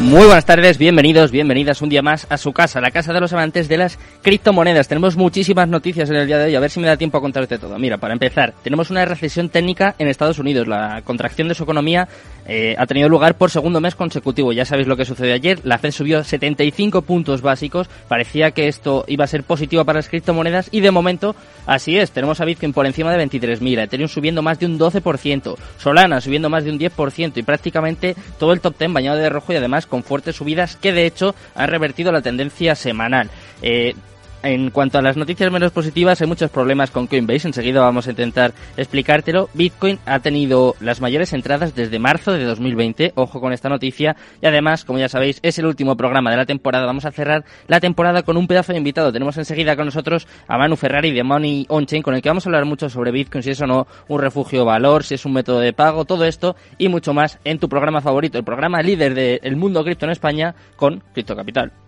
Muy buenas tardes, bienvenidos, bienvenidas un día más a su casa, la casa de los amantes de las criptomonedas. Tenemos muchísimas noticias en el día de hoy, a ver si me da tiempo a contarte todo. Mira, para empezar, tenemos una recesión técnica en Estados Unidos. La contracción de su economía eh, ha tenido lugar por segundo mes consecutivo. Ya sabéis lo que sucedió ayer, la Fed subió 75 puntos básicos, parecía que esto iba a ser positivo para las criptomonedas y de momento así es. Tenemos a Bitcoin por encima de 23.000, Ethereum subiendo más de un 12%, Solana subiendo más de un 10% y prácticamente todo el top 10 bañado de rojo y además con fuertes subidas que de hecho han revertido la tendencia semanal. Eh, en cuanto a las noticias menos positivas, hay muchos problemas con Coinbase. Enseguida vamos a intentar explicártelo. Bitcoin ha tenido las mayores entradas desde marzo de 2020. Ojo con esta noticia. Y además, como ya sabéis, es el último programa de la temporada. Vamos a cerrar la temporada con un pedazo de invitado. Tenemos enseguida con nosotros a Manu Ferrari de Money Onchain, con el que vamos a hablar mucho sobre Bitcoin, si es o no un refugio valor, si es un método de pago, todo esto y mucho más en tu programa favorito, el programa líder del mundo cripto en España con Cripto Capital.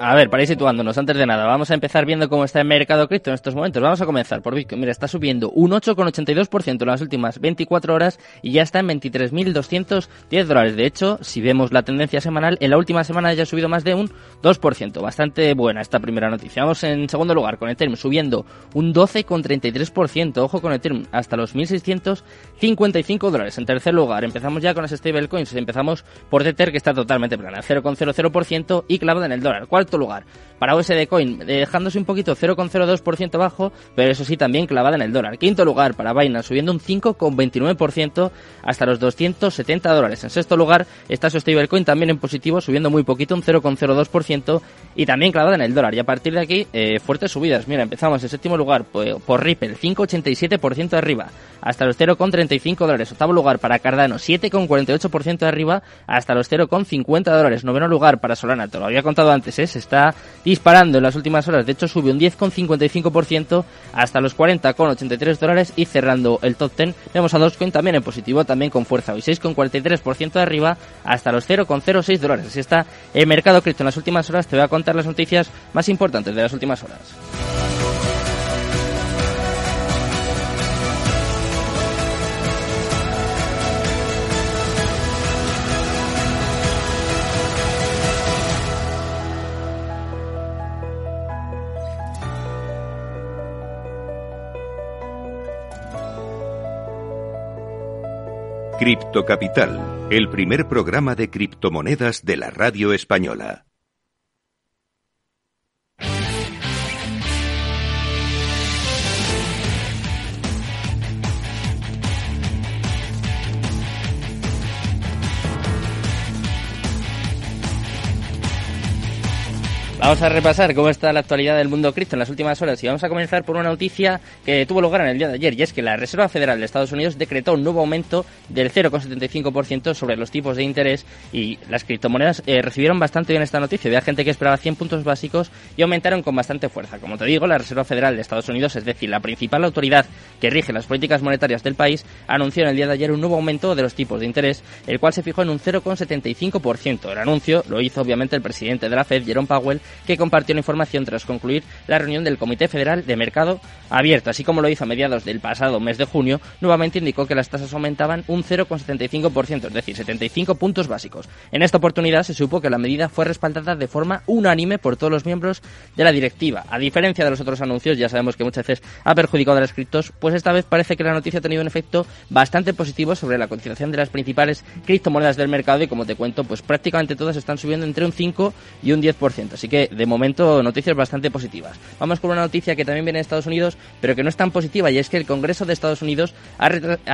A ver, para ir situándonos, antes de nada, vamos a empezar viendo cómo está el mercado cripto en estos momentos. Vamos a comenzar por Bitcoin. Mira, está subiendo un 8,82% en las últimas 24 horas y ya está en 23.210 dólares. De hecho, si vemos la tendencia semanal, en la última semana ya ha subido más de un 2%. Bastante buena esta primera noticia. Vamos en segundo lugar con Ethereum subiendo un 12,33%. Ojo con Ethereum, hasta los 1.655 dólares. En tercer lugar, empezamos ya con las stablecoins. Empezamos por Tether, que está totalmente plana, 0,00% y clavada en el dólar. ¿Cuál lugar. Para USD Coin, dejándose un poquito 0,02% bajo, pero eso sí también clavada en el dólar. Quinto lugar para Binance, subiendo un 5,29% hasta los 270 dólares. En sexto lugar está su stablecoin también en positivo, subiendo muy poquito, un 0,02% y también clavada en el dólar. Y a partir de aquí, eh, fuertes subidas. Mira, empezamos en séptimo lugar por, por Ripple, 5,87% de arriba, hasta los 0,35 dólares. Octavo lugar para Cardano, 7,48% de arriba, hasta los 0,50 dólares. Noveno lugar para Solana, te lo había contado antes, ¿eh? Se está disparando en las últimas horas. De hecho, sube un 10,55% hasta los 40,83 dólares y cerrando el top 10 vemos a Dogecoin también en positivo, también con fuerza hoy, 6,43% de arriba hasta los 0,06 dólares. Así está el mercado cripto en las últimas horas. Te voy a contar las noticias más importantes de las últimas horas. Cripto Capital, el primer programa de criptomonedas de la radio española. Vamos a repasar cómo está la actualidad del mundo cripto en las últimas horas y vamos a comenzar por una noticia que tuvo lugar en el día de ayer y es que la Reserva Federal de Estados Unidos decretó un nuevo aumento del 0,75% sobre los tipos de interés y las criptomonedas eh, recibieron bastante bien esta noticia. Había gente que esperaba 100 puntos básicos y aumentaron con bastante fuerza. Como te digo, la Reserva Federal de Estados Unidos, es decir, la principal autoridad que rige las políticas monetarias del país, anunció en el día de ayer un nuevo aumento de los tipos de interés, el cual se fijó en un 0,75%. El anuncio lo hizo obviamente el presidente de la Fed, Jerome Powell, que compartió la información tras concluir la reunión del Comité Federal de Mercado Abierto. Así como lo hizo a mediados del pasado mes de junio, nuevamente indicó que las tasas aumentaban un 0,75%, es decir, 75 puntos básicos. En esta oportunidad se supo que la medida fue respaldada de forma unánime por todos los miembros de la directiva. A diferencia de los otros anuncios, ya sabemos que muchas veces ha perjudicado a los criptos, pues esta vez parece que la noticia ha tenido un efecto bastante positivo sobre la cotización de las principales criptomonedas del mercado y como te cuento, pues prácticamente todas están subiendo entre un 5 y un 10%. Así que de momento noticias bastante positivas. Vamos con una noticia que también viene de Estados Unidos, pero que no es tan positiva y es que el Congreso de Estados Unidos ha,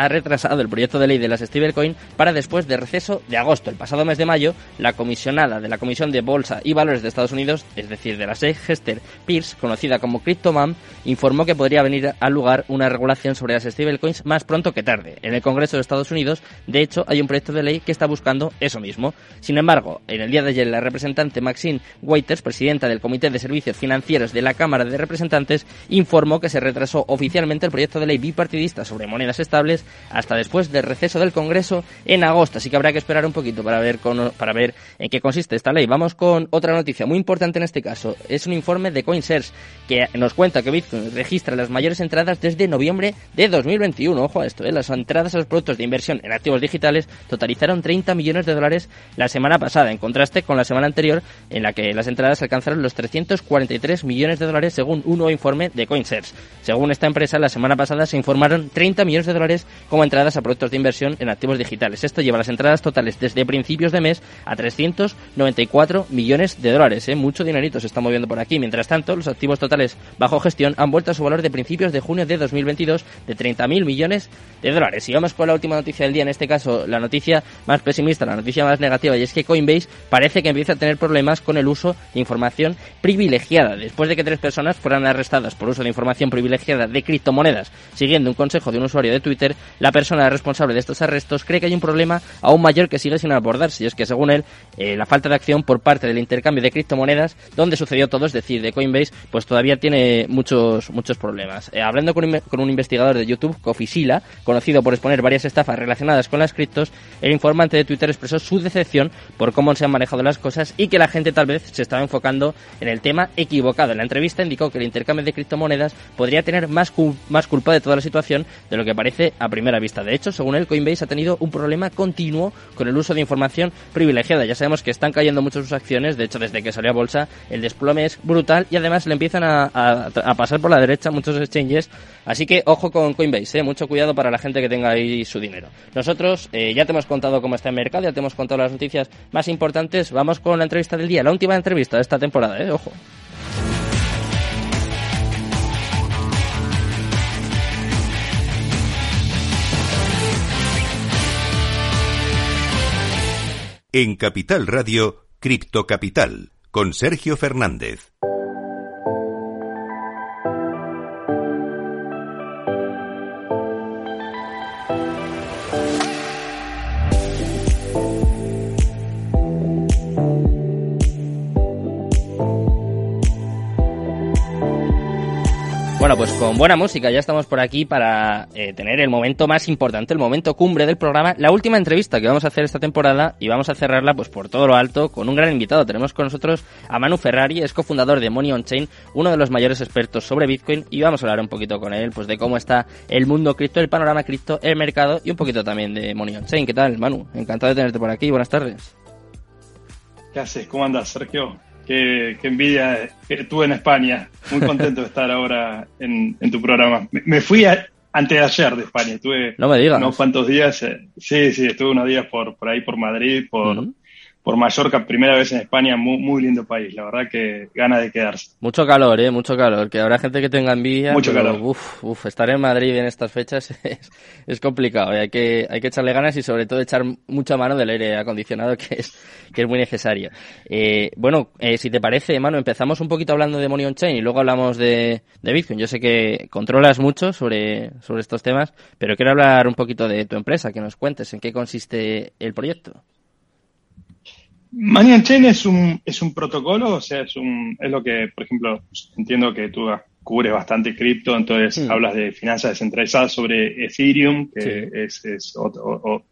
retrasado el proyecto de ley de las stablecoin para después de receso de agosto. El pasado mes de mayo, la comisionada de la Comisión de Bolsa y Valores de Estados Unidos, es decir, de la SEC, Hester Pierce, conocida como CryptoMam, informó que podría venir al lugar una regulación sobre las stablecoins más pronto que tarde. En el Congreso de Estados Unidos, de hecho, hay un proyecto de ley que está buscando eso mismo. Sin embargo, en el día de ayer, la representante Maxine Waiters, del Comité de Servicios Financieros de la Cámara de Representantes, informó que se retrasó oficialmente el proyecto de ley bipartidista sobre monedas estables hasta después del receso del Congreso en agosto. Así que habrá que esperar un poquito para ver, para ver en qué consiste esta ley. Vamos con otra noticia muy importante en este caso. Es un informe de CoinShares que nos cuenta que Bitcoin registra las mayores entradas desde noviembre de 2021. Ojo a esto, ¿eh? las entradas a los productos de inversión en activos digitales totalizaron 30 millones de dólares la semana pasada, en contraste con la semana anterior en la que las entradas alcanzaron los 343 millones de dólares según un nuevo informe de CoinShares. Según esta empresa, la semana pasada se informaron 30 millones de dólares como entradas a productos de inversión en activos digitales. Esto lleva las entradas totales desde principios de mes a 394 millones de dólares. ¿eh? Mucho dinerito se está moviendo por aquí. Mientras tanto, los activos totales bajo gestión han vuelto a su valor de principios de junio de 2022 de 30.000 millones de dólares. Y vamos con la última noticia del día, en este caso la noticia más pesimista, la noticia más negativa, y es que Coinbase parece que empieza a tener problemas con el uso de información privilegiada. Después de que tres personas fueran arrestadas por uso de información privilegiada de criptomonedas, siguiendo un consejo de un usuario de Twitter, la persona responsable de estos arrestos cree que hay un problema aún mayor que sigue sin abordarse, y es que según él, eh, la falta de acción por parte del intercambio de criptomonedas, donde sucedió todo, es decir, de Coinbase, pues todavía tiene muchos, muchos problemas. Eh, hablando con con un, investigador de YouTube, Cofisila, conocido por exponer varias estafas relacionadas con las criptos, el informante de Twitter expresó su decepción por cómo se han manejado las cosas y que la gente tal vez se estaba enfocando en el tema equivocado. En la entrevista indicó que el intercambio de criptomonedas podría tener más, más culpa de toda la situación de lo que parece a primera vista. De hecho, según él, Coinbase ha tenido un problema continuo con el uso de información privilegiada. Ya sabemos que están cayendo mucho sus acciones, de hecho, desde que salió a bolsa, el desplome es brutal y además le empiezan a, pasar por la derecha muchos exchanges. Así que ojo con Coinbase, ¿eh? mucho cuidado para la gente que tenga ahí su dinero. Nosotros eh, ya te hemos contado cómo está el mercado, ya te hemos contado las noticias más importantes. Vamos con la entrevista del día, la última entrevista de esta temporada, ¿eh? ojo. En Capital Radio, Cripto Capital, con Sergio Fernández. Pues con buena música ya estamos por aquí para eh, tener el momento más importante, el momento cumbre del programa, la última entrevista que vamos a hacer esta temporada y vamos a cerrarla pues por todo lo alto con un gran invitado. Tenemos con nosotros a Manu Ferrari, es cofundador de Money on Chain, uno de los mayores expertos sobre Bitcoin y vamos a hablar un poquito con él pues de cómo está el mundo cripto, el panorama cripto, el mercado y un poquito también de Money on Chain. ¿Qué tal, Manu? Encantado de tenerte por aquí. Buenas tardes. ¿Qué haces? ¿Cómo andas, Sergio? Qué, envidia que tuve en España. Muy contento de estar ahora en, tu programa. Me, fui antes de ayer de España. Estuve no me digas. unos cuantos días. Eh, sí, sí, estuve unos días por, por ahí, por Madrid, por, por Mallorca, primera vez en España, muy, muy lindo país, la verdad que gana de quedarse. Mucho calor, eh, mucho calor, que habrá gente que tenga envidia. Mucho calor. Uf, uf, estar en Madrid en estas fechas es, es complicado, eh. hay que, hay que echarle ganas y sobre todo echar mucha mano del aire acondicionado que es, que es muy necesario. Eh, bueno, eh, si te parece, mano, empezamos un poquito hablando de Money on Chain y luego hablamos de, de Bitcoin. Yo sé que controlas mucho sobre, sobre estos temas, pero quiero hablar un poquito de tu empresa, que nos cuentes en qué consiste el proyecto. Money Chain es un, es un protocolo, o sea, es, un, es lo que, por ejemplo, entiendo que tú cubres bastante cripto, entonces mm. hablas de finanzas descentralizadas sobre Ethereum, que es, es otro,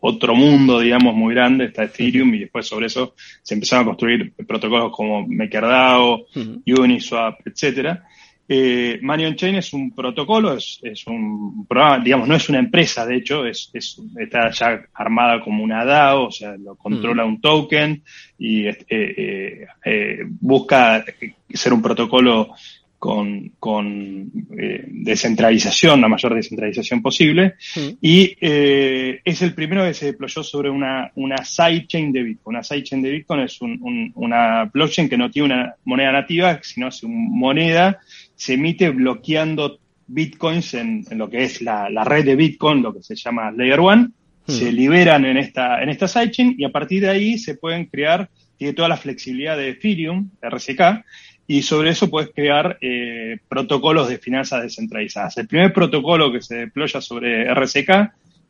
otro, mundo, digamos, muy grande, está Ethereum, y después sobre eso se empezaron a construir protocolos como MakerDAO, Uniswap, etcétera. Eh, Money on Chain es un protocolo, es, un programa, digamos, no es una empresa, de hecho, es, está ya armada como una DAO, o sea, lo controla mm. un token y eh, eh, eh, busca ser un protocolo con, con eh, descentralización, la mayor descentralización posible, y eh, es el primero que se deployó sobre una, una sidechain de Bitcoin. Una sidechain de Bitcoin es un, una blockchain que no tiene una moneda nativa, sino es una moneda, se emite bloqueando bitcoins en, en lo que es la, la, red de Bitcoin, lo que se llama Layer One, se liberan en esta, en esta sidechain y a partir de ahí se pueden crear, tiene toda la flexibilidad de Ethereum, RSK, y sobre eso puedes crear eh, protocolos de finanzas descentralizadas. El primer protocolo que se deploya sobre RSK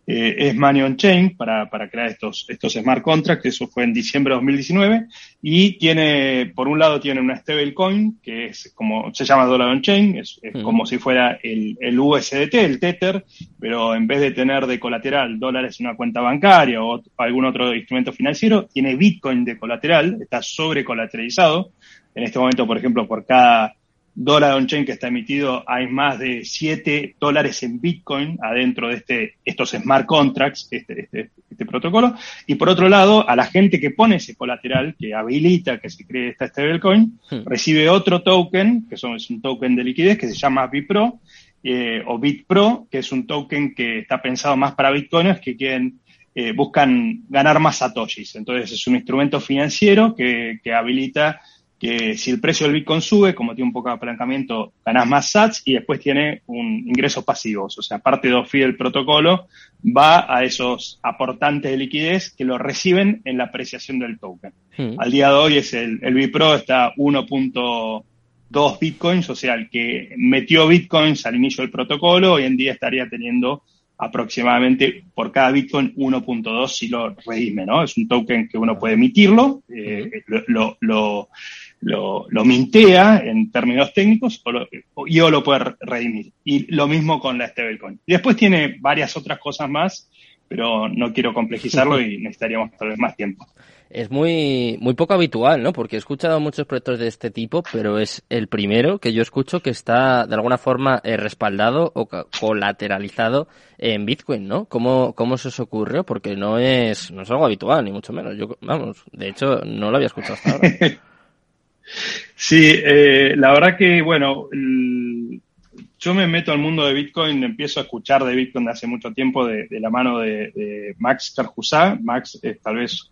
eh, es Money on Chain para, para crear estos, estos smart contracts, eso fue en diciembre de 2019, y tiene, por un lado tiene una stablecoin, que es como, se llama Dollar on Chain, es, es como si fuera el, el, USDT, el Tether, pero en vez de tener de colateral dólares en una cuenta bancaria o algún otro instrumento financiero, tiene Bitcoin de colateral, está sobre colateralizado, en este momento, por ejemplo, por cada dólar on-chain que está emitido, hay más de 7 dólares en Bitcoin adentro de este, estos smart contracts, este, este, este, protocolo. Y por otro lado, a la gente que pone ese colateral, que habilita que se cree esta stablecoin, hmm. recibe otro token, que son, es un token de liquidez que se llama BitPro, eh, o BitPro, que es un token que está pensado más para bitcoiners que quieren eh, buscan ganar más satoshis. Entonces es un instrumento financiero que, que habilita que si el precio del Bitcoin sube, como tiene un poco de apalancamiento, ganas más sats y después tiene un ingresos pasivos. O sea, parte de OFI del protocolo va a esos aportantes de liquidez que lo reciben en la apreciación del token. Hmm. Al día de hoy es el, el Bipro está 1.2 Bitcoins, o sea, el que metió Bitcoins al inicio del protocolo, hoy en día estaría teniendo aproximadamente por cada Bitcoin 1.2 si lo redime, ¿no? Es un token que uno puede emitirlo, eh, lo, lo lo, lo mintea en términos técnicos o lo, y o lo puede redimir. Y lo mismo con la stablecoin. Y después tiene varias otras cosas más, pero no quiero complejizarlo y necesitaríamos tal vez más tiempo. Es muy, muy poco habitual, ¿no? Porque he escuchado muchos proyectos de este tipo, pero es el primero que yo escucho que está de alguna forma eh, respaldado o colateralizado en Bitcoin, ¿no? ¿Cómo, ¿Cómo se os ocurrió? Porque no es, no es algo habitual, ni mucho menos. Yo, vamos, de hecho, no lo había escuchado hasta ahora. Sí, eh, la verdad que, bueno, yo me meto al mundo de Bitcoin, empiezo a escuchar de Bitcoin de hace mucho tiempo de, la mano de, Max Carjusá. Max es tal vez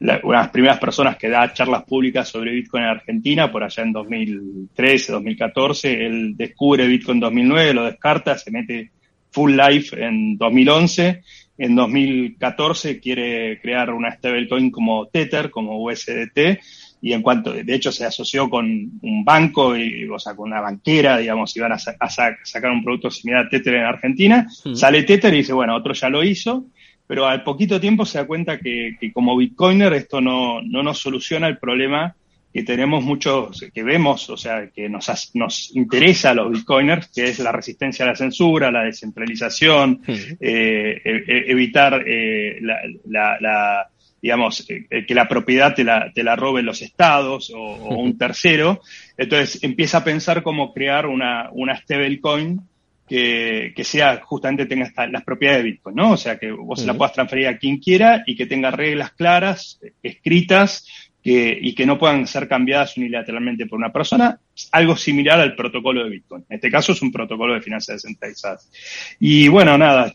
una de las primeras personas que da charlas públicas sobre Bitcoin en Argentina, por allá en 2013, 2014. Él descubre Bitcoin en 2009, lo descarta, se mete full life en 2011. En 2014 quiere crear una stablecoin como Tether, como USDT y en cuanto, de hecho, se asoció con un banco, y, o sea, con una banquera, digamos, iban a, a sacar un producto similar a Tether en Argentina, sale Tether y dice, bueno, otro ya lo hizo, pero al poquito tiempo se da cuenta que, que como Bitcoiner esto no, no nos soluciona el problema que tenemos muchos, que vemos, o sea, que nos, nos interesa a los bitcoiners, que es la resistencia a la censura, la descentralización, eh, e, e, evitar eh, la, la digamos, eh, eh, que la propiedad te la, te la roben los estados o, un tercero. Entonces empieza a pensar cómo crear una, una stablecoin que, que sea justamente tenga las propiedades de Bitcoin, ¿no? O sea, que vos se la puedas transferir a quien quiera y que tenga reglas claras, escritas, que, y que no puedan ser cambiadas unilateralmente por una persona, algo similar al protocolo de Bitcoin. En este caso es un protocolo de finanzas descentralizadas. Y bueno, nada,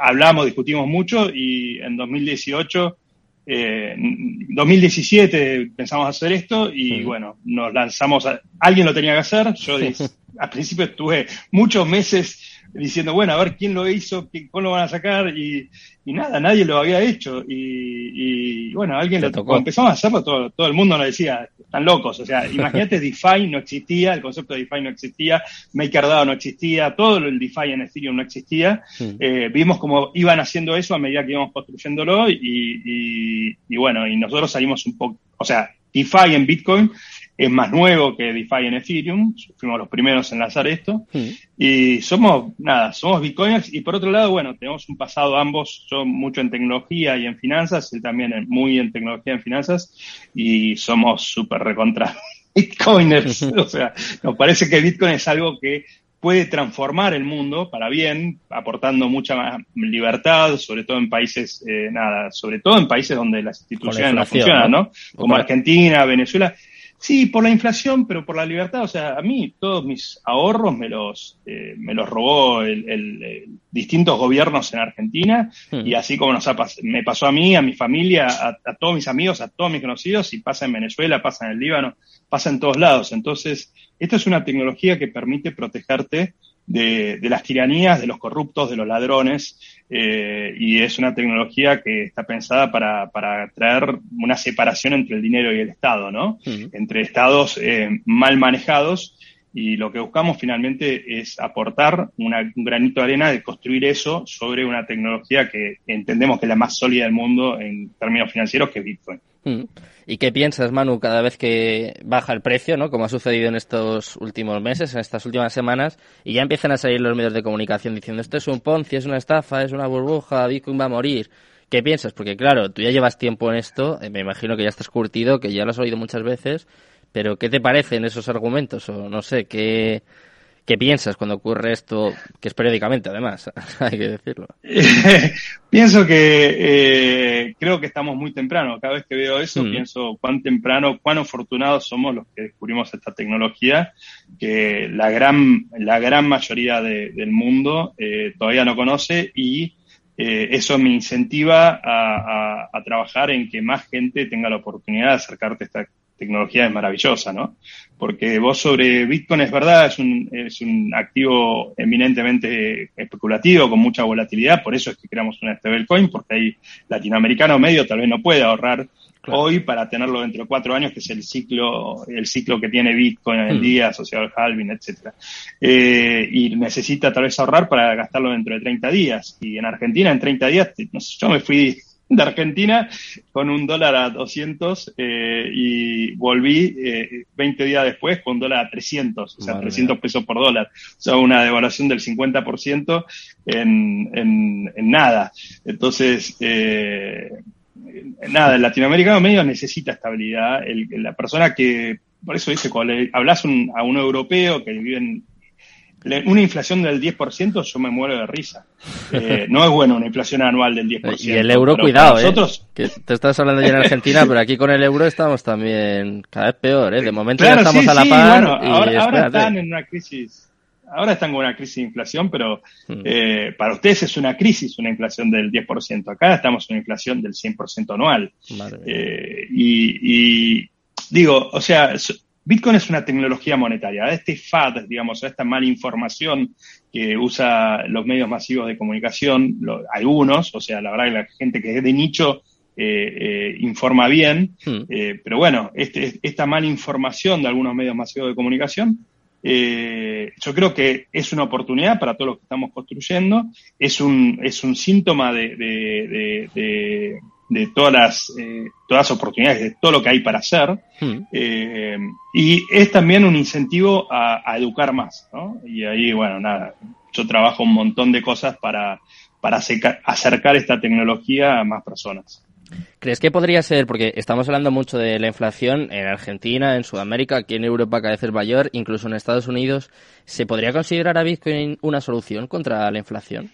hablamos, discutimos mucho y en 2018, eh, 2017 pensamos hacer esto y bueno, nos lanzamos, a, alguien lo tenía que hacer, yo al principio estuve muchos meses diciendo, bueno, a ver quién lo hizo, cómo lo van a sacar y, y nada, nadie lo había hecho. Y, y bueno, alguien lo tocó. Empezamos a hacerlo, todo, todo el mundo nos decía, están locos, o sea, imagínate DeFi no existía, el concepto de DeFi no existía, MakerDAO no existía, todo el DeFi en Ethereum no existía, eh, vimos cómo iban haciendo eso a medida que íbamos construyéndolo y, y, y bueno, y nosotros salimos un poco, o sea, DeFi en Bitcoin es más nuevo que DeFi en Ethereum, fuimos los primeros en lanzar esto, y somos, nada, somos Bitcoiners, y por otro lado, bueno, tenemos un pasado ambos, yo mucho en tecnología y en finanzas, él también muy en tecnología y en finanzas, y somos súper recontra Bitcoiners, o sea, nos parece que Bitcoin es algo que puede transformar el mundo para bien, aportando mucha más libertad, sobre todo en países, eh, nada, sobre todo en países donde las instituciones no funcionan, ¿no? Como Argentina, Venezuela Sí, por la inflación, pero por la libertad. O sea, a mí todos mis ahorros me los, eh, me los robó el, distintos gobiernos en Argentina hmm. y así como nos me pasó a mí, a mi familia, a, todos mis amigos, a todos mis conocidos y pasa en Venezuela, pasa en el Líbano, pasa en todos lados. Entonces, esto es una tecnología que permite protegerte de, las tiranías, de los corruptos, de los ladrones, eh, y es una tecnología que está pensada para, para traer una separación entre el dinero y el Estado, ¿no? Entre estados eh, mal manejados y lo que buscamos finalmente es aportar un granito de arena de construir eso sobre una tecnología que entendemos que es la más sólida del mundo en términos financieros, que es Bitcoin. Mm. ¿Y qué piensas, Manu, cada vez que baja el precio, ¿no? como ha sucedido en estos últimos meses, en estas últimas semanas, y ya empiezan a salir los medios de comunicación diciendo esto es un Ponzi, es una estafa, es una burbuja, Bitcoin va a morir? ¿Qué piensas? Porque claro, tú ya llevas tiempo en esto, eh, me imagino que ya estás curtido, que ya lo has oído muchas veces, pero ¿qué te parecen esos argumentos? O no sé, ¿qué, ¿Qué piensas cuando ocurre esto, que es periódicamente además, hay que decirlo? pienso que eh, creo que estamos muy temprano. Cada vez que veo eso, mm. pienso cuán temprano, cuán afortunados somos los que descubrimos esta tecnología, que la gran, la gran mayoría del mundo eh, todavía no conoce y eh, eso me incentiva a, a, trabajar en que más gente tenga la oportunidad de acercarte a esta tecnología es maravillosa, ¿no? Porque vos sobre Bitcoin es verdad, es un, es un activo eminentemente especulativo, con mucha volatilidad, por eso es que creamos una stablecoin, porque hay latinoamericano medio tal vez no puede ahorrar hoy para tenerlo dentro de cuatro años, que es el ciclo, el ciclo que tiene Bitcoin en el hmm. día, asociado al halving, etcétera. Eh, y necesita tal vez ahorrar para gastarlo dentro de 30 días. Y en Argentina en 30 días, no sé, yo me fui de Argentina con un dólar a 200 eh, y volví eh, 20 días después con un dólar a 300, o sea, 300 pesos por dólar. O sea, una devaluación del 50% en, en, en nada. Entonces, eh, nada, el latinoamericano medio necesita estabilidad. El, la persona que, por eso dice, cuando hablas a un europeo que vive en una inflación del 10%, yo me muero de risa. Eh, no es bueno una inflación anual del 10%. Y el euro, cuidado, ¿eh? Que te estás hablando ya en Argentina, pero aquí con el euro estamos también cada vez peor, ¿eh? De momento ya estamos a la par. ahora, están en una crisis. Ahora están con una crisis de inflación, pero hmm. eh, para ustedes es una crisis, una inflación del 10%. Acá estamos en una inflación del 100% anual. Eh, y, y digo, o sea, Bitcoin es una tecnología monetaria. Este FAD, digamos, esta mala información que usa los medios masivos de comunicación, algunos, o sea, la verdad que la gente que es de nicho eh, eh, informa bien, hmm. eh, pero bueno, este, esta mala información de algunos medios masivos de comunicación, yo creo que es una oportunidad para todos los que estamos construyendo, es un, es un síntoma de de todas las, eh, todas las oportunidades, de todo lo que hay para hacer. Hmm. Eh, y es también un incentivo a, educar más, ¿no? Y ahí, bueno, nada, yo trabajo un montón de cosas para, para acercar esta tecnología a más personas. ¿Crees que podría ser, porque estamos hablando mucho de la inflación en Argentina, en Sudamérica, aquí en Europa cada vez es mayor, incluso en Estados Unidos, ¿se podría considerar a Bitcoin una solución contra la inflación?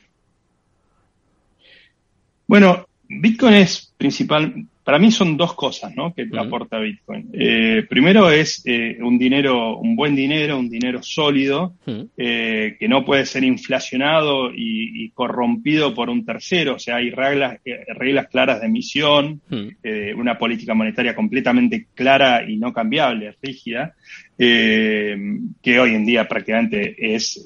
Bueno, Bitcoin es principal, para mí son dos cosas ¿no? que aporta Bitcoin. Eh, primero es eh, un dinero, un buen dinero, un dinero sólido, eh, que no puede ser inflacionado y, corrompido por un tercero. O sea, hay reglas, reglas claras de emisión, una política monetaria completamente clara y no cambiable, rígida, que hoy en día prácticamente es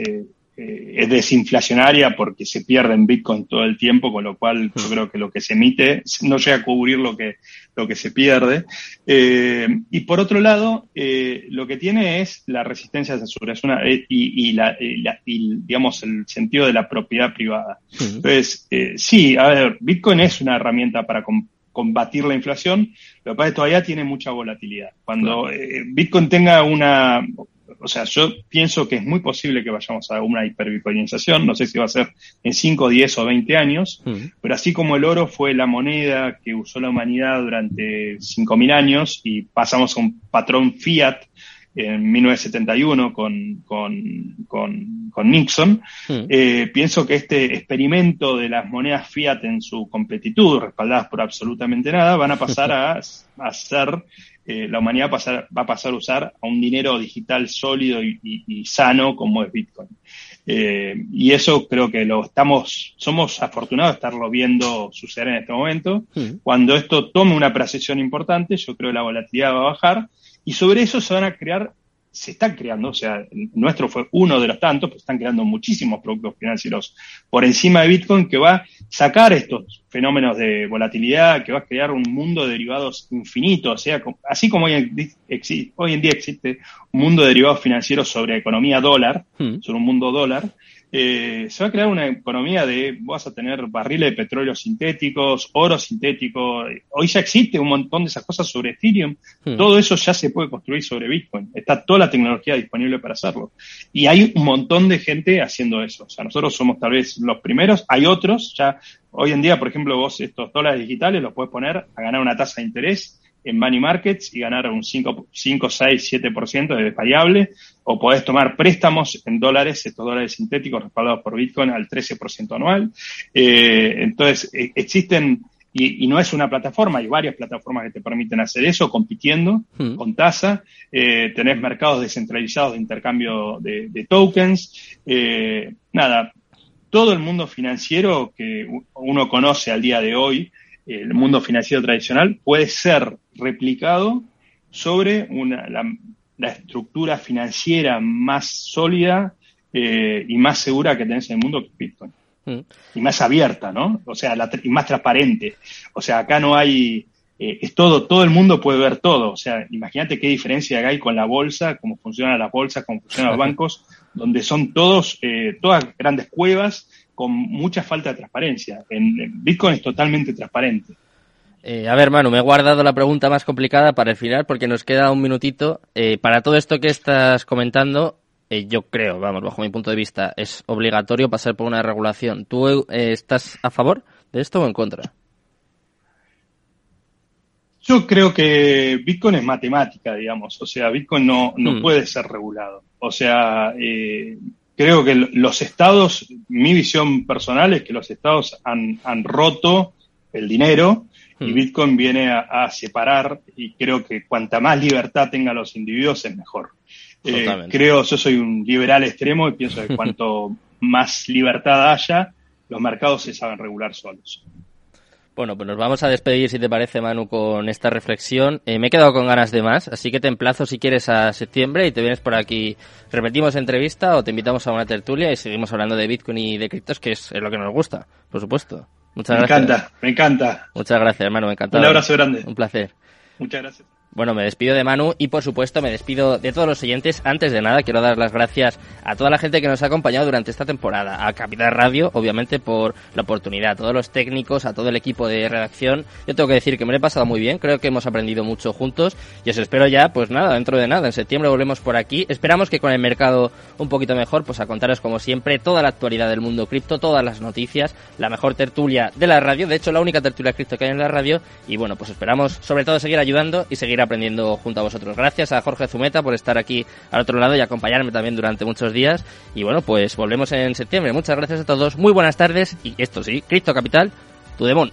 eh, es desinflacionaria porque se pierde en Bitcoin todo el tiempo, con lo cual yo creo que lo que se emite no llega a cubrir lo que, lo que se pierde. Eh, y por otro lado, eh, lo que tiene es la resistencia a censura es una, y, y, la, y, digamos, el sentido de la propiedad privada. Entonces, sí, a ver, Bitcoin es una herramienta para combatir la inflación, lo que pasa es que todavía tiene mucha volatilidad. Cuando Bitcoin tenga una, o sea, yo pienso que es muy posible que vayamos a una hiperbitcoinización, no sé si va a ser en 5, 10 o 20 años, pero así como el oro fue la moneda que usó la humanidad durante 5.000 años y pasamos a un patrón fiat en 1971 con, con, con, Nixon, hmm. eh, pienso que este experimento de las monedas fiat en su completitud, respaldadas por absolutamente nada, van a pasar a, a ser eh, la humanidad va a pasar a usar a un dinero digital sólido y, sano como es Bitcoin. Eh, y eso creo que lo estamos, somos afortunados de estarlo viendo suceder en este momento. Hmm. Cuando esto tome una precesión importante, yo creo que la volatilidad va a bajar y sobre eso se van a crear se están creando, o sea, nuestro fue uno de los tantos, pero están creando muchísimos productos financieros por encima de Bitcoin que va a sacar estos fenómenos de volatilidad, que va a crear un mundo de derivados infinito, o sea, así como hoy en, hoy en día existe un mundo de derivados financieros sobre economía dólar, hmm. sobre un mundo dólar, eh, se va a crear una economía de, vas a tener barriles de petróleo sintéticos, oro sintético, hoy ya existe un montón de esas cosas sobre Ethereum, hmm. todo eso ya se puede construir sobre Bitcoin, está toda la tecnología disponible para hacerlo. Y hay un montón de gente haciendo eso, o sea, nosotros somos tal vez los primeros, hay otros, ya hoy en día, por ejemplo, vos estos dólares digitales los puedes poner a ganar una tasa de interés en money markets y ganar un 5, 5 6, 7% de variable, o podés tomar préstamos en dólares, estos dólares sintéticos respaldados por Bitcoin al 13% anual. Eh, entonces, e, existen, y, no es una plataforma, hay varias plataformas que te permiten hacer eso, compitiendo hmm. con tasa. Eh, tenés mercados descentralizados de intercambio de, de tokens. Eh, nada, todo el mundo financiero que uno conoce al día de hoy, el mundo financiero tradicional puede ser replicado sobre una, la, estructura financiera más sólida eh, y más segura que tenés en el mundo que Bitcoin. Mm. Y más abierta, ¿no? O sea, y más transparente. O sea, acá no hay, eh, es todo, todo el mundo puede ver todo. O sea, imagínate qué diferencia hay con la bolsa, cómo funcionan las bolsas, cómo funcionan los bancos, donde son todos, eh, todas grandes cuevas con mucha falta de transparencia. En, Bitcoin es totalmente transparente. Eh, a ver, Manu, me he guardado la pregunta más complicada para el final porque nos queda un minutito. Eh, para todo esto que estás comentando, eh, yo creo, vamos, bajo mi punto de vista, es obligatorio pasar por una regulación. ¿Tú estás a favor de esto o en contra? Yo creo que Bitcoin es matemática, digamos. O sea, Bitcoin no, no hmm. puede ser regulado. O sea, creo que los estados, mi visión personal es que los estados han, roto el dinero y hmm. Bitcoin viene a, separar y creo que cuanta más libertad tengan los individuos es mejor. Eh, creo, yo soy un liberal extremo y pienso que cuanto más libertad haya, los mercados se saben regular solos. Bueno, pues nos vamos a despedir, si te parece, Manu, con esta reflexión. Eh, me he quedado con ganas de más, así que te emplazo si quieres a septiembre y te vienes por aquí. Repetimos entrevista o te invitamos a una tertulia y seguimos hablando de Bitcoin y de criptos, que es, lo que nos gusta, por supuesto. Muchas me gracias. Me encanta, me encanta. Muchas gracias, hermano, me encanta. Un abrazo grande. Un placer. Muchas gracias. Bueno, me despido de Manu y por supuesto me despido de todos los oyentes. Antes de nada, quiero dar las gracias a toda la gente que nos ha acompañado durante esta temporada, a Capital Radio, obviamente por la oportunidad, a todos los técnicos, a todo el equipo de redacción. Yo tengo que decir que me lo he pasado muy bien, creo que hemos aprendido mucho juntos. Y os espero ya, pues nada, dentro de nada, en septiembre volvemos por aquí. Esperamos que con el mercado un poquito mejor, pues a contaros como siempre toda la actualidad del mundo cripto, todas las noticias, la mejor tertulia de la radio, de hecho la única tertulia cripto que hay en la radio. Y bueno, pues esperamos sobre todo seguir ayudando y seguir aprendiendo junto a vosotros. Gracias a Jorge Zumeta por estar aquí al otro lado y acompañarme también durante muchos días. Y bueno, pues volvemos en septiembre. Muchas gracias a todos, muy buenas tardes y esto sí, Cristo Capital, tu demon.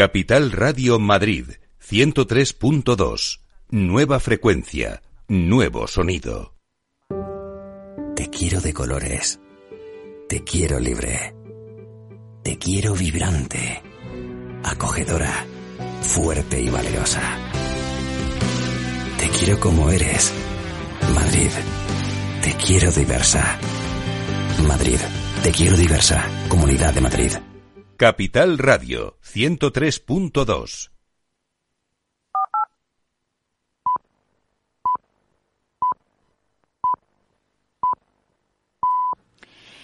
Capital Radio Madrid 103.2. Nueva frecuencia, nuevo sonido quiero de colores. Te quiero libre. Te quiero vibrante, acogedora, fuerte y valerosa. Te quiero como eres. Madrid, te quiero diversa. Madrid, te quiero diversa. Comunidad de Madrid. Capital Radio 103.2